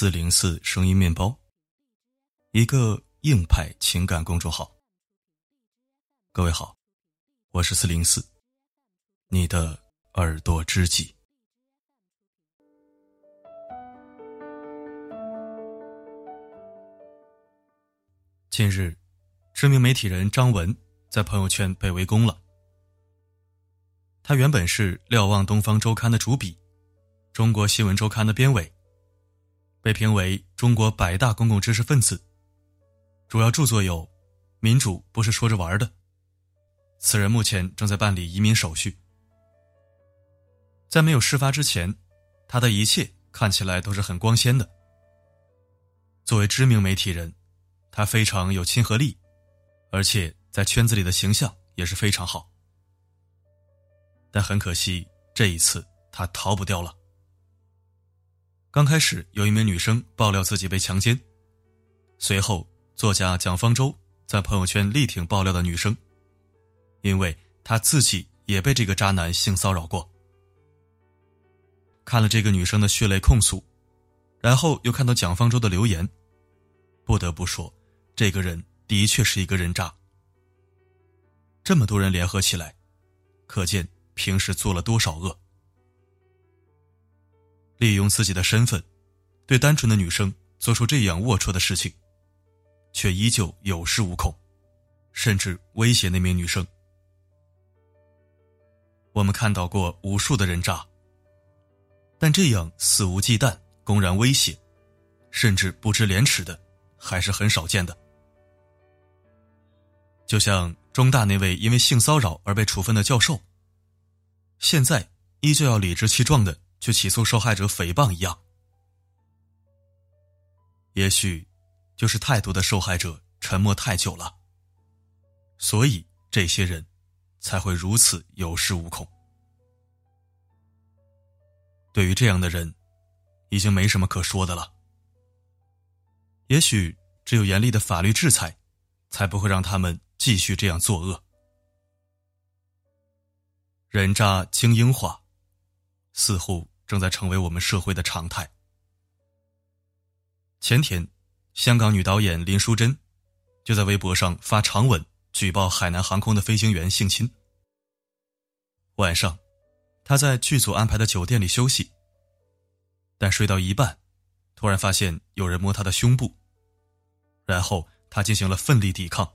四零四声音面包，一个硬派情感公众号。各位好，我是四零四，你的耳朵知己。近日，知名媒体人张文在朋友圈被围攻了。他原本是瞭望东方周刊的主笔，中国新闻周刊的编委。被评为中国百大公共知识分子，主要著作有《民主不是说着玩的》。此人目前正在办理移民手续。在没有事发之前，他的一切看起来都是很光鲜的。作为知名媒体人，他非常有亲和力，而且在圈子里的形象也是非常好。但很可惜，这一次他逃不掉了。刚开始有一名女生爆料自己被强奸，随后作家蒋方舟在朋友圈力挺爆料的女生，因为她自己也被这个渣男性骚扰过。看了这个女生的血泪控诉，然后又看到蒋方舟的留言，不得不说，这个人的确是一个人渣。这么多人联合起来，可见平时做了多少恶。利用自己的身份，对单纯的女生做出这样龌龊的事情，却依旧有恃无恐，甚至威胁那名女生。我们看到过无数的人渣，但这样肆无忌惮、公然威胁，甚至不知廉耻的，还是很少见的。就像中大那位因为性骚扰而被处分的教授，现在依旧要理直气壮的。去起诉受害者诽谤一样，也许就是太多的受害者沉默太久了，所以这些人才会如此有恃无恐。对于这样的人，已经没什么可说的了。也许只有严厉的法律制裁，才不会让他们继续这样作恶。人渣精英化。似乎正在成为我们社会的常态。前天，香港女导演林淑珍就在微博上发长文举报海南航空的飞行员性侵。晚上，她在剧组安排的酒店里休息，但睡到一半，突然发现有人摸她的胸部，然后她进行了奋力抵抗。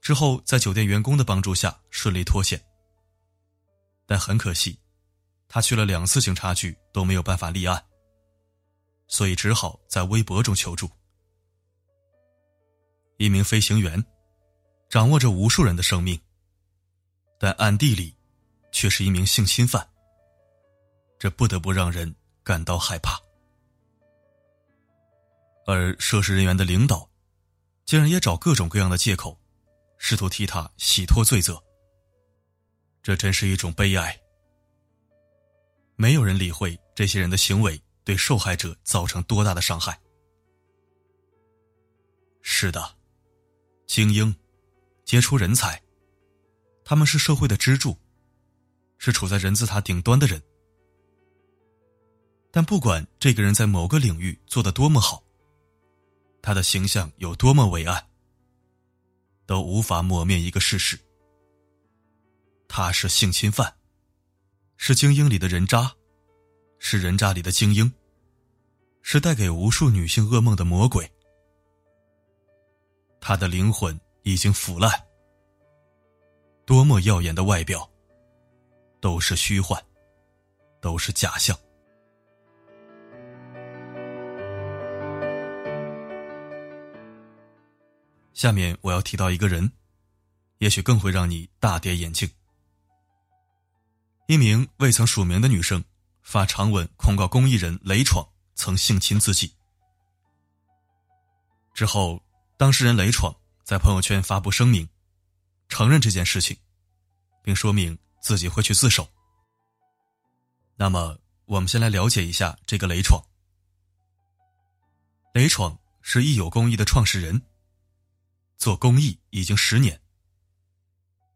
之后，在酒店员工的帮助下顺利脱险，但很可惜。他去了两次警察局都没有办法立案，所以只好在微博中求助。一名飞行员，掌握着无数人的生命，但暗地里却是一名性侵犯。这不得不让人感到害怕。而涉事人员的领导，竟然也找各种各样的借口，试图替他洗脱罪责。这真是一种悲哀。没有人理会这些人的行为对受害者造成多大的伤害。是的，精英、杰出人才，他们是社会的支柱，是处在人字塔顶端的人。但不管这个人在某个领域做的多么好，他的形象有多么伟岸，都无法抹灭一个事实：他是性侵犯。是精英里的人渣，是人渣里的精英，是带给无数女性噩梦的魔鬼。他的灵魂已经腐烂，多么耀眼的外表，都是虚幻，都是假象。下面我要提到一个人，也许更会让你大跌眼镜。一名未曾署名的女生发长文控告公益人雷闯曾性侵自己。之后，当事人雷闯在朋友圈发布声明，承认这件事情，并说明自己会去自首。那么，我们先来了解一下这个雷闯。雷闯是益友公益的创始人，做公益已经十年。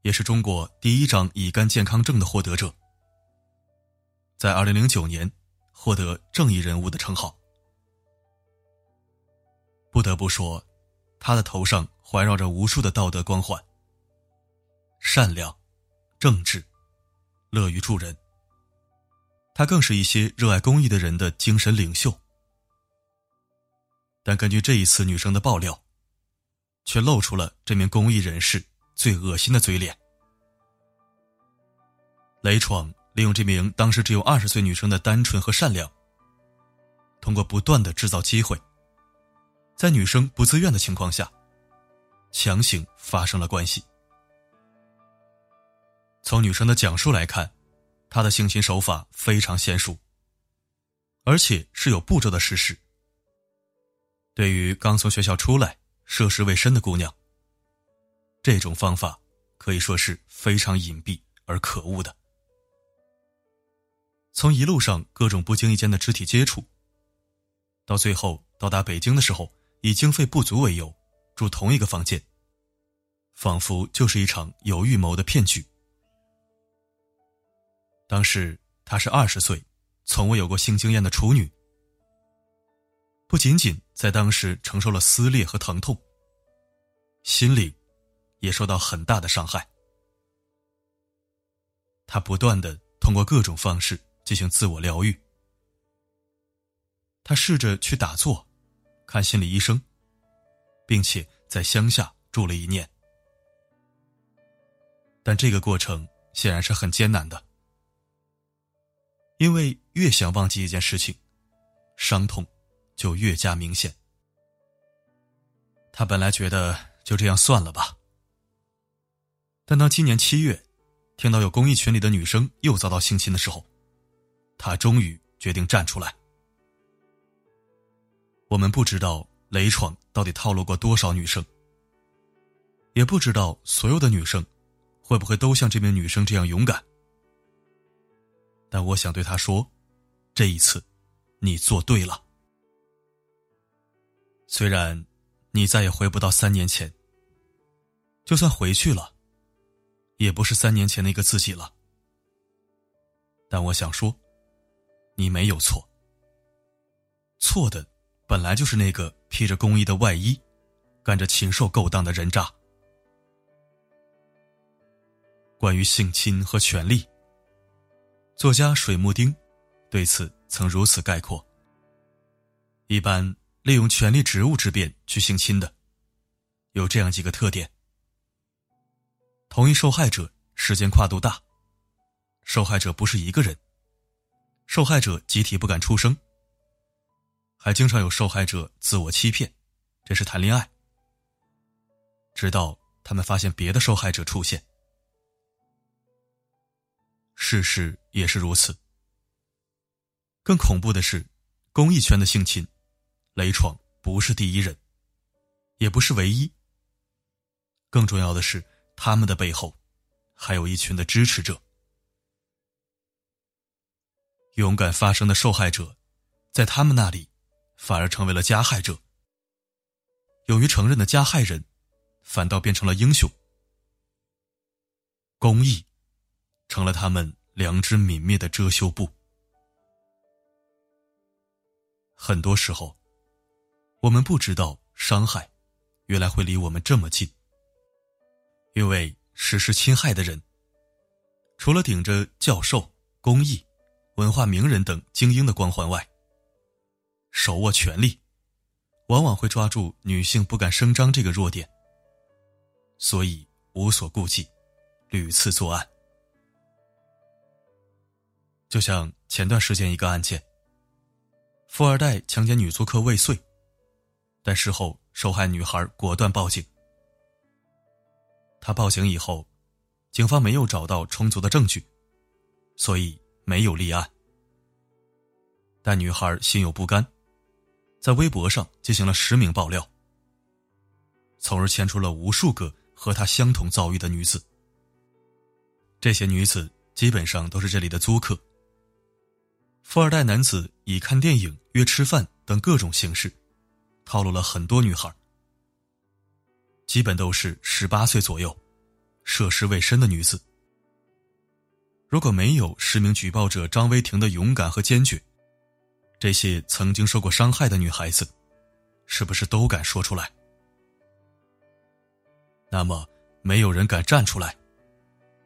也是中国第一张乙肝健康证的获得者，在二零零九年获得正义人物的称号。不得不说，他的头上环绕着无数的道德光环。善良、正直、乐于助人，他更是一些热爱公益的人的精神领袖。但根据这一次女生的爆料，却露出了这名公益人士最恶心的嘴脸。雷闯利用这名当时只有二十岁女生的单纯和善良，通过不断的制造机会，在女生不自愿的情况下，强行发生了关系。从女生的讲述来看，她的性侵手法非常娴熟，而且是有步骤的实施。对于刚从学校出来、涉世未深的姑娘，这种方法可以说是非常隐蔽而可恶的。从一路上各种不经意间的肢体接触，到最后到达北京的时候，以经费不足为由住同一个房间，仿佛就是一场有预谋的骗局。当时她是二十岁，从未有过性经验的处女，不仅仅在当时承受了撕裂和疼痛，心灵也受到很大的伤害。她不断的通过各种方式进行自我疗愈，他试着去打坐，看心理医生，并且在乡下住了一年，但这个过程显然是很艰难的。因为越想忘记一件事情，伤痛就越加明显。他本来觉得就这样算了吧，但当今年七月，听到有公益群里的女生又遭到性侵的时候，他终于决定站出来。我们不知道雷闯到底套路过多少女生，也不知道所有的女生会不会都像这名女生这样勇敢。但我想对他说：“这一次，你做对了。虽然你再也回不到三年前，就算回去了，也不是三年前那个自己了。但我想说，你没有错。错的本来就是那个披着公益的外衣，干着禽兽勾当的人渣。关于性侵和权利。”作家水木丁对此曾如此概括：一般利用权力职务之便去性侵的，有这样几个特点：同一受害者时间跨度大，受害者不是一个人，受害者集体不敢出声，还经常有受害者自我欺骗，这是谈恋爱，直到他们发现别的受害者出现。事实也是如此。更恐怖的是，公益圈的性侵，雷闯不是第一人，也不是唯一。更重要的是，他们的背后，还有一群的支持者。勇敢发声的受害者，在他们那里，反而成为了加害者。勇于承认的加害人，反倒变成了英雄。公益。成了他们良知泯灭的遮羞布。很多时候，我们不知道伤害，原来会离我们这么近。因为实施侵害的人，除了顶着教授、公益、文化名人等精英的光环外，手握权力，往往会抓住女性不敢声张这个弱点，所以无所顾忌，屡次作案。就像前段时间一个案件，富二代强奸女租客未遂，但事后受害女孩果断报警。他报警以后，警方没有找到充足的证据，所以没有立案。但女孩心有不甘，在微博上进行了实名爆料，从而牵出了无数个和她相同遭遇的女子。这些女子基本上都是这里的租客。富二代男子以看电影、约吃饭等各种形式，套路了很多女孩，基本都是十八岁左右、涉世未深的女子。如果没有实名举报者张威婷的勇敢和坚决，这些曾经受过伤害的女孩子，是不是都敢说出来？那么，没有人敢站出来，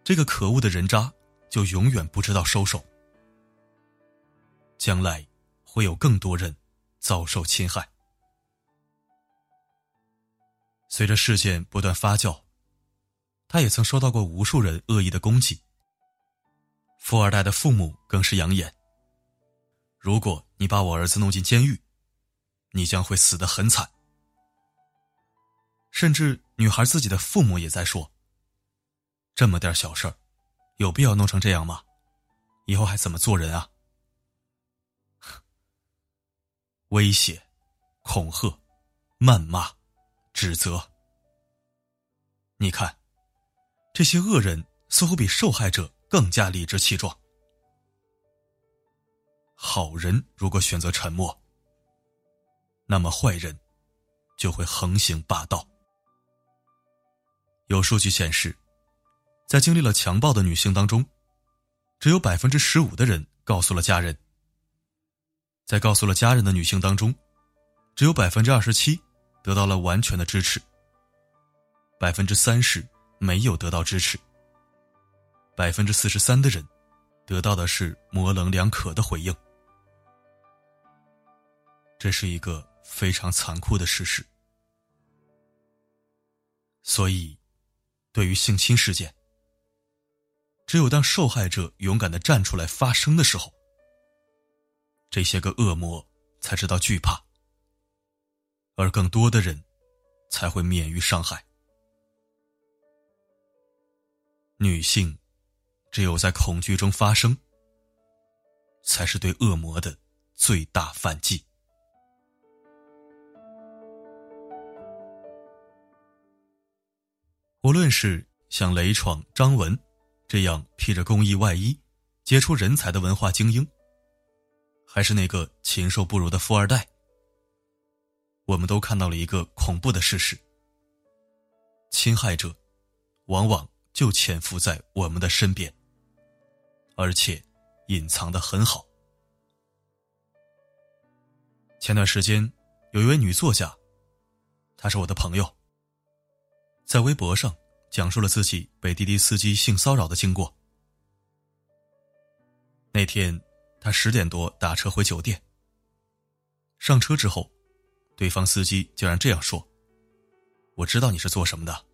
这个可恶的人渣就永远不知道收手。将来会有更多人遭受侵害。随着事件不断发酵，他也曾收到过无数人恶意的攻击。富二代的父母更是扬言：“如果你把我儿子弄进监狱，你将会死得很惨。”甚至女孩自己的父母也在说：“这么点小事儿，有必要弄成这样吗？以后还怎么做人啊？” 威胁、恐吓、谩骂、指责，你看，这些恶人似乎比受害者更加理直气壮。好人如果选择沉默，那么坏人就会横行霸道。有数据显示，在经历了强暴的女性当中，只有百分之十五的人告诉了家人；在告诉了家人的女性当中，只有百分之二十七得到了完全的支持，百分之三十没有得到支持，百分之四十三的人得到的是模棱两可的回应。这是一个非常残酷的事实，所以。对于性侵事件，只有当受害者勇敢的站出来发声的时候，这些个恶魔才知道惧怕，而更多的人才会免于伤害。女性只有在恐惧中发生，才是对恶魔的最大反击。无论是像雷闯、张文这样披着公益外衣、杰出人才的文化精英，还是那个禽兽不如的富二代，我们都看到了一个恐怖的事实：侵害者往往就潜伏在我们的身边，而且隐藏的很好。前段时间，有一位女作家，她是我的朋友。在微博上讲述了自己被滴滴司机性骚扰的经过。那天，他十点多打车回酒店。上车之后，对方司机竟然这样说：“我知道你是做什么的。”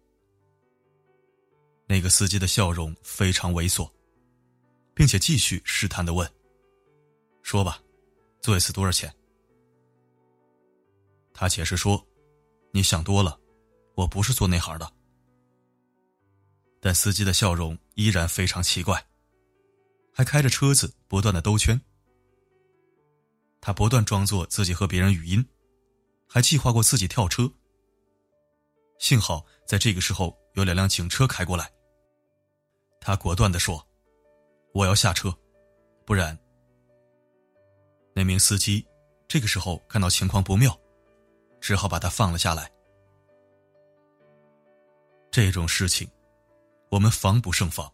那个司机的笑容非常猥琐，并且继续试探的问：“说吧，做一次多少钱？”他解释说：“你想多了。”我不是做那行的，但司机的笑容依然非常奇怪，还开着车子不断的兜圈。他不断装作自己和别人语音，还计划过自己跳车。幸好在这个时候有两辆警车开过来，他果断的说：“我要下车，不然。”那名司机这个时候看到情况不妙，只好把他放了下来。这种事情，我们防不胜防。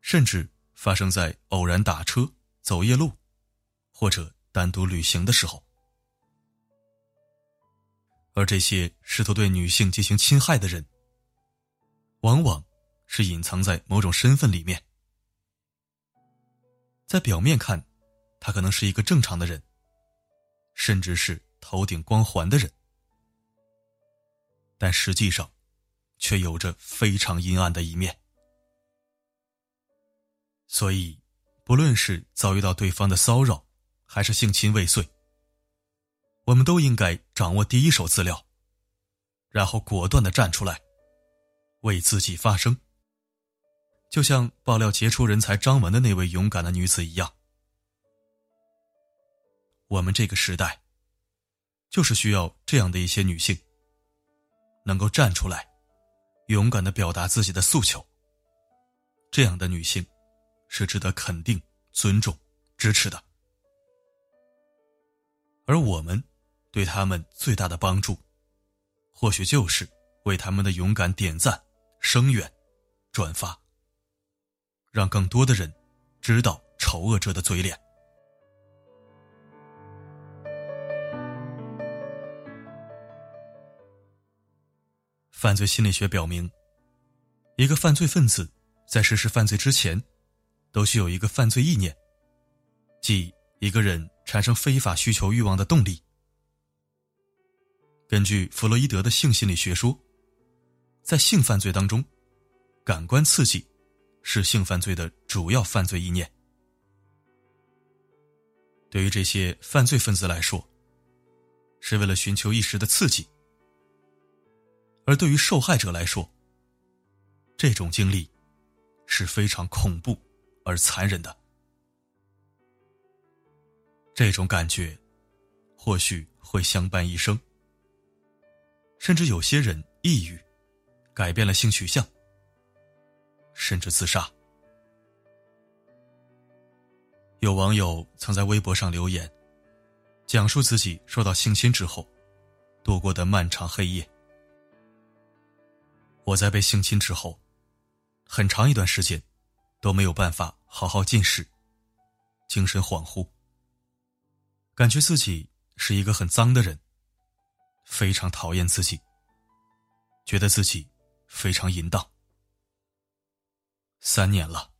甚至发生在偶然打车、走夜路，或者单独旅行的时候。而这些试图对女性进行侵害的人，往往是隐藏在某种身份里面。在表面看，他可能是一个正常的人，甚至是头顶光环的人，但实际上。却有着非常阴暗的一面，所以，不论是遭遇到对方的骚扰，还是性侵未遂，我们都应该掌握第一手资料，然后果断的站出来，为自己发声。就像爆料杰出人才张文的那位勇敢的女子一样，我们这个时代，就是需要这样的一些女性，能够站出来。勇敢的表达自己的诉求。这样的女性，是值得肯定、尊重、支持的。而我们，对他们最大的帮助，或许就是为他们的勇敢点赞、声援、转发，让更多的人知道丑恶者的嘴脸。犯罪心理学表明一个犯罪分子在实施犯罪之前都需有一个犯罪意念即一个人产生非法需求欲望的动力。根据弗洛伊德的性心理学说在性犯罪当中感官刺激是性犯罪的主要犯罪意念。对于这些犯罪分子来说，是为了寻求一时的刺激；而对于受害者来说，这种经历是非常恐怖而残忍的。这种感觉或许会相伴一生。甚至有些人抑郁，改变了性取向，甚至自杀。有网友曾在微博上留言，讲述自己受到性侵之后度过的漫长黑夜。我在被性侵之后，很长一段时间都没有办法好好进食，精神恍惚，感觉自己是一个很脏的人。非常讨厌自己，觉得自己非常淫荡。三年了，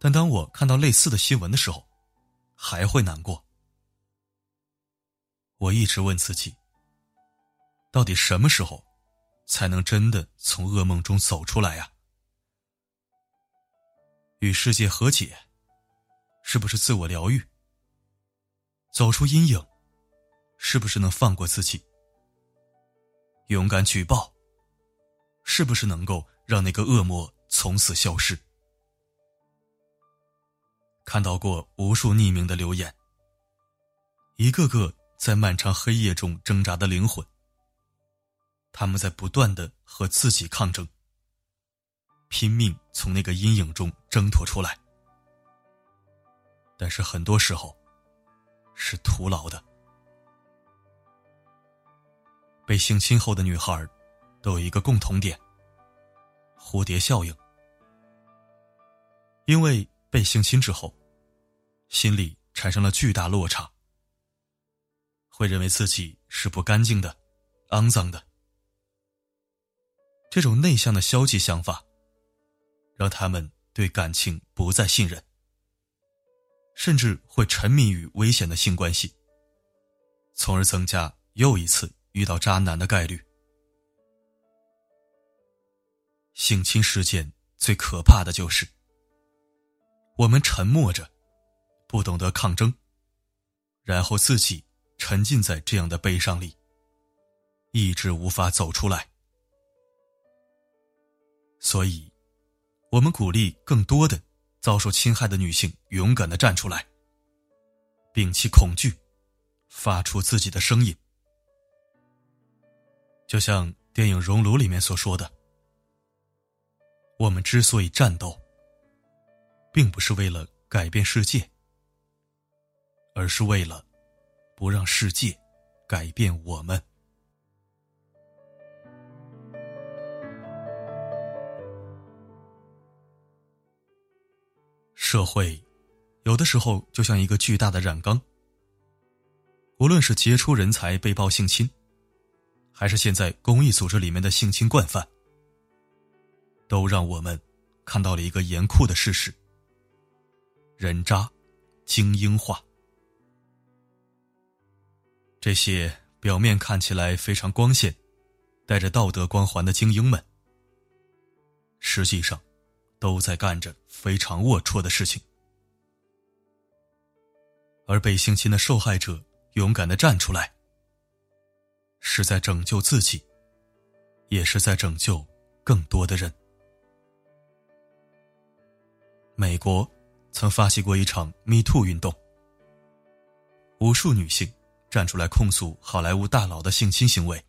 但当我看到类似的新闻的时候，还会难过。我一直问自己，到底什么时候才能真的从噩梦中走出来呀？与世界和解，是不是自我疗愈？走出阴影。是不是能放过自己？勇敢举报，是不是能够让那个恶魔从此消失？看到过无数匿名的留言，一个个在漫长黑夜中挣扎的灵魂，他们在不断的和自己抗争，拼命从那个阴影中挣脱出来，但是很多时候是徒劳的。被性侵后的女孩，都有一个共同点：蝴蝶效应。因为被性侵之后，心里产生了巨大落差，会认为自己是不干净的、肮脏的。这种内向的消极想法，让他们对感情不再信任，甚至会沉迷于危险的性关系，从而增加又一次。遇到渣男的概率，性侵事件最可怕的就是，我们沉默着，不懂得抗争，然后自己沉浸在这样的悲伤里，一直无法走出来。所以，我们鼓励更多的遭受侵害的女性勇敢的站出来，摒弃恐惧，发出自己的声音。就像电影《熔炉》里面所说的，我们之所以战斗，并不是为了改变世界，而是为了不让世界改变我们。社会有的时候就像一个巨大的染缸，无论是杰出人才被曝性侵。还是现在公益组织里面的性侵惯犯，都让我们看到了一个严酷的事实：人渣精英化。这些表面看起来非常光鲜、带着道德光环的精英们，实际上都在干着非常龌龊的事情。而被性侵的受害者勇敢的站出来。是在拯救自己，也是在拯救更多的人。美国曾发起过一场 “Me Too” 运动，无数女性站出来控诉好莱坞大佬的性侵行为，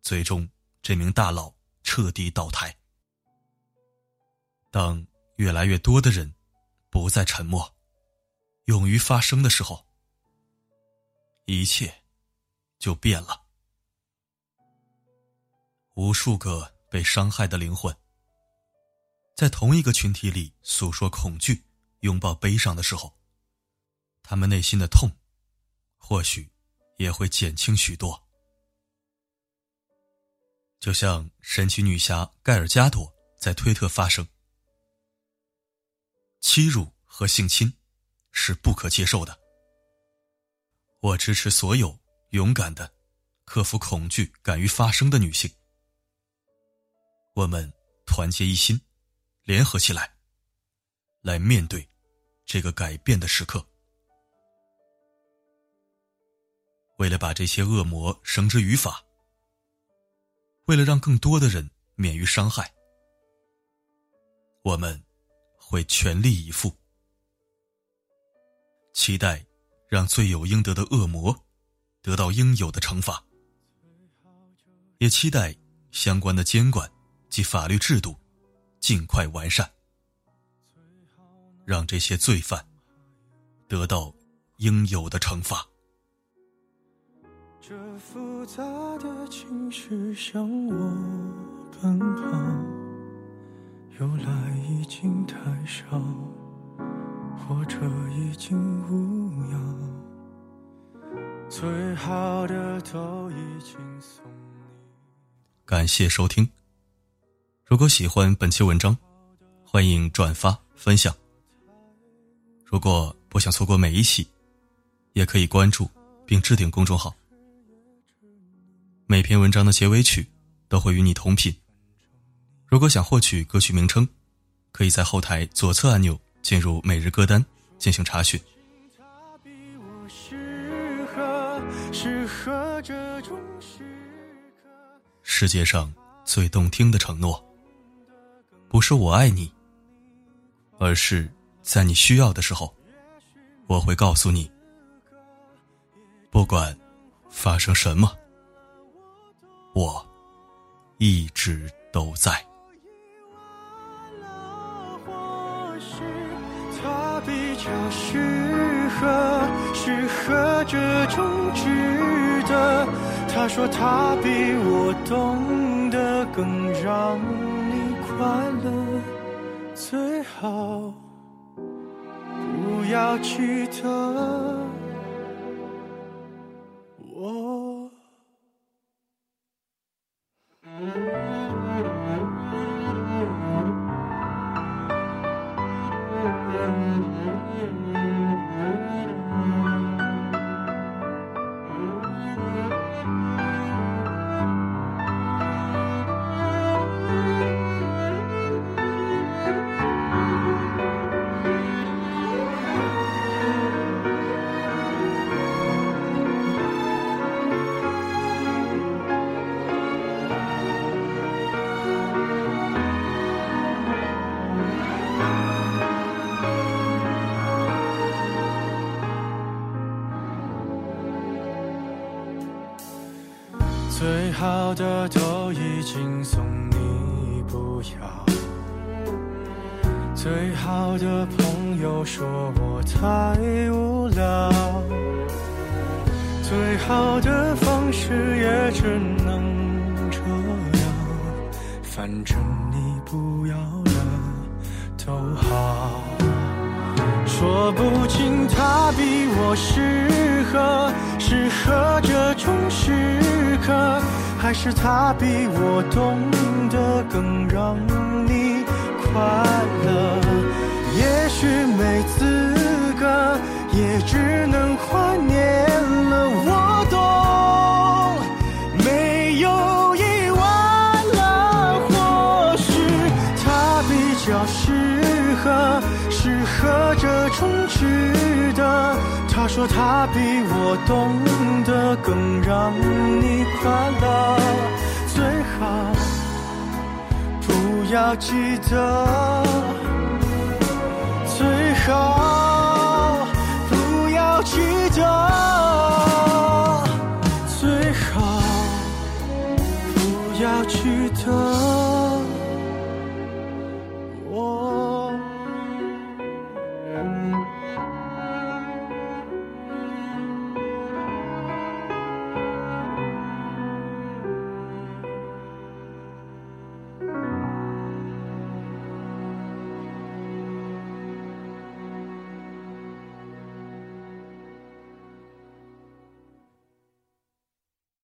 最终这名大佬彻底倒台。当越来越多的人不再沉默，勇于发声的时候，一切。就变了。无数个被伤害的灵魂，在同一个群体里诉说恐惧、拥抱悲伤的时候，他们内心的痛，或许也会减轻许多。就像神奇女侠盖尔加朵在推特发声：“欺辱和性侵是不可接受的。我支持所有勇敢的、克服恐惧、敢于发声的女性。我们团结一心，联合起来，来面对这个改变的时刻。为了把这些恶魔绳之于法。”为了让更多的人免于伤害，我们会全力以赴，期待让罪有应得的恶魔得到应有的惩罚，也期待相关的监管及法律制度尽快完善，让这些罪犯得到应有的惩罚。这复杂的情绪向我奔跑，由来已经太少，或者已经无恙。最好的都已经送你。感谢收听。如果喜欢本期文章，欢迎转发分享。如果不想错过每一期，也可以关注并置顶公众号。每篇文章的结尾曲都会与你同频。如果想获取歌曲名称，可以在后台左侧按钮进入每日歌单进行查询。世界上最动听的承诺，不是我爱你，而是在你需要的时候，我会告诉你，不管发生什么。我一直都在。他比较适合，适合这种值得。他说他比我懂得更让快乐，最好不要记得。我的都已经送你，不要。最好的朋友说我太无聊，最好的方式也只能这样。反正你不要了都好，说不清他比我适合，适合这种时刻。还是他比我懂得更让你快乐。也许没资格，也只能怀念了。我懂，没有意外了。或许他比较适合，适合这种值得。他说他比我懂更让你快乐，最好不要记得，最好不要记得，最好不要记得。